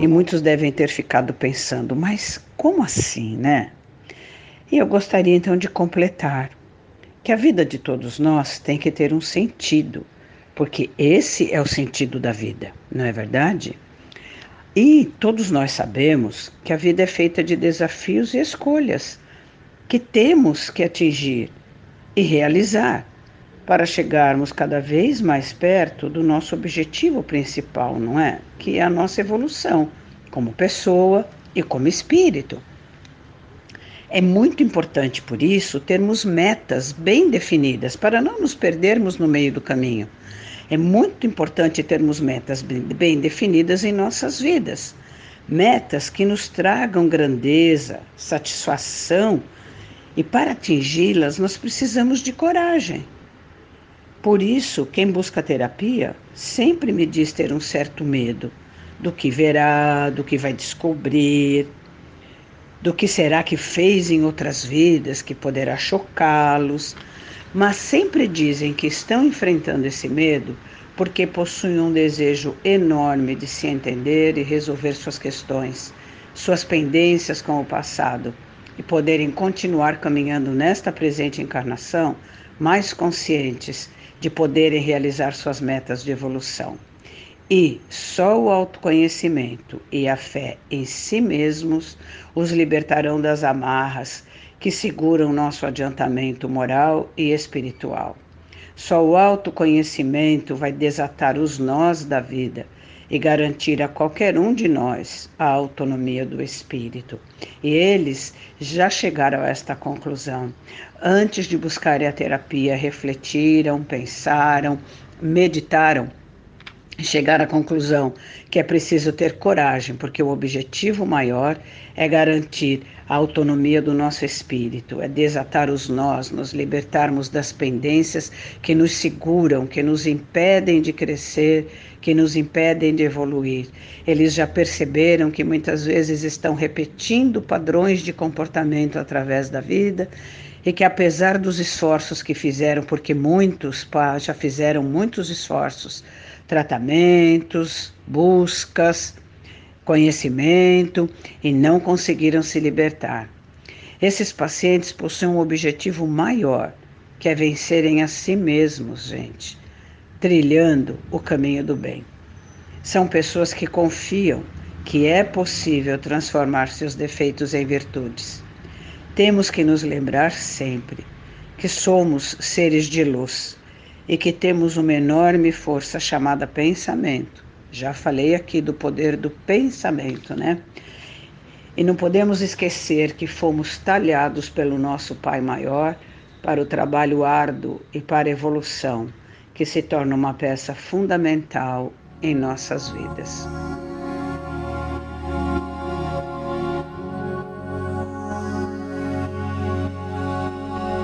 E muitos devem ter ficado pensando, mas como assim, né? E eu gostaria então de completar que a vida de todos nós tem que ter um sentido, porque esse é o sentido da vida, não é verdade? E todos nós sabemos que a vida é feita de desafios e escolhas que temos que atingir e realizar para chegarmos cada vez mais perto do nosso objetivo principal, não é? Que é a nossa evolução como pessoa e como espírito. É muito importante, por isso, termos metas bem definidas para não nos perdermos no meio do caminho. É muito importante termos metas bem definidas em nossas vidas. Metas que nos tragam grandeza, satisfação, e para atingi-las nós precisamos de coragem. Por isso, quem busca terapia sempre me diz ter um certo medo do que verá, do que vai descobrir, do que será que fez em outras vidas que poderá chocá-los, mas sempre dizem que estão enfrentando esse medo porque possuem um desejo enorme de se entender e resolver suas questões, suas pendências com o passado e poderem continuar caminhando nesta presente encarnação mais conscientes de poderem realizar suas metas de evolução. E só o autoconhecimento e a fé em si mesmos os libertarão das amarras que seguram nosso adiantamento moral e espiritual. Só o autoconhecimento vai desatar os nós da vida e garantir a qualquer um de nós a autonomia do espírito. E eles já chegaram a esta conclusão. Antes de buscarem a terapia, refletiram, pensaram, meditaram chegar à conclusão que é preciso ter coragem, porque o objetivo maior é garantir a autonomia do nosso espírito, é desatar os nós, nos libertarmos das pendências que nos seguram, que nos impedem de crescer, que nos impedem de evoluir. Eles já perceberam que muitas vezes estão repetindo padrões de comportamento através da vida e que apesar dos esforços que fizeram, porque muitos já fizeram muitos esforços, tratamentos, buscas, conhecimento e não conseguiram se libertar. Esses pacientes possuem um objetivo maior, que é vencerem a si mesmos, gente, trilhando o caminho do bem. São pessoas que confiam que é possível transformar seus defeitos em virtudes. Temos que nos lembrar sempre que somos seres de luz e que temos uma enorme força chamada pensamento. Já falei aqui do poder do pensamento, né? E não podemos esquecer que fomos talhados pelo nosso Pai Maior para o trabalho árduo e para a evolução, que se torna uma peça fundamental em nossas vidas.